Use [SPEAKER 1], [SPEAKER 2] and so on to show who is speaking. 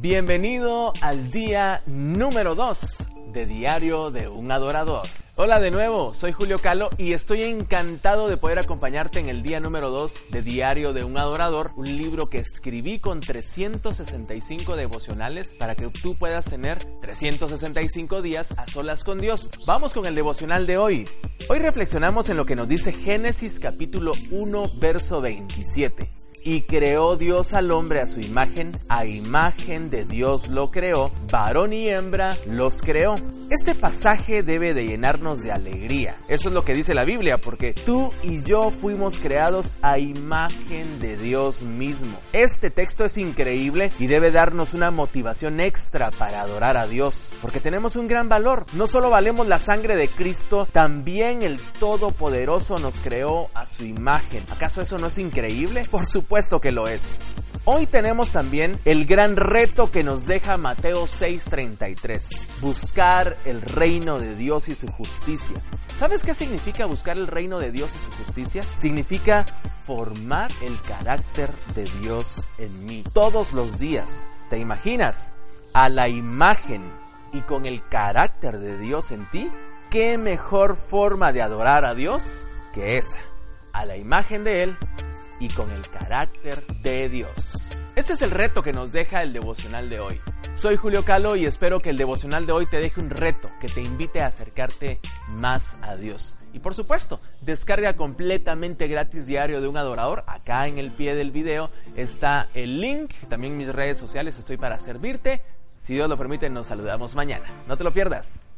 [SPEAKER 1] Bienvenido al día número 2 de Diario de un Adorador. Hola de nuevo, soy Julio Calo y estoy encantado de poder acompañarte en el día número 2 de Diario de un Adorador, un libro que escribí con 365 devocionales para que tú puedas tener 365 días a solas con Dios. Vamos con el devocional de hoy. Hoy reflexionamos en lo que nos dice Génesis capítulo 1 verso 27. Y creó Dios al hombre a su imagen, a imagen de Dios lo creó, varón y hembra los creó. Este pasaje debe de llenarnos de alegría. Eso es lo que dice la Biblia, porque tú y yo fuimos creados a imagen de Dios mismo. Este texto es increíble y debe darnos una motivación extra para adorar a Dios, porque tenemos un gran valor. No solo valemos la sangre de Cristo, también el Todopoderoso nos creó a su imagen. ¿Acaso eso no es increíble? Por supuesto que lo es. Hoy tenemos también el gran reto que nos deja Mateo 6:33, buscar el reino de Dios y su justicia. ¿Sabes qué significa buscar el reino de Dios y su justicia? Significa formar el carácter de Dios en mí todos los días. ¿Te imaginas? A la imagen y con el carácter de Dios en ti. ¿Qué mejor forma de adorar a Dios que esa? A la imagen de Él y con el carácter de Dios. Este es el reto que nos deja el devocional de hoy. Soy Julio Calo y espero que el devocional de hoy te deje un reto que te invite a acercarte más a Dios. Y por supuesto, descarga completamente gratis diario de un adorador. Acá en el pie del video está el link. También mis redes sociales estoy para servirte. Si Dios lo permite, nos saludamos mañana. No te lo pierdas.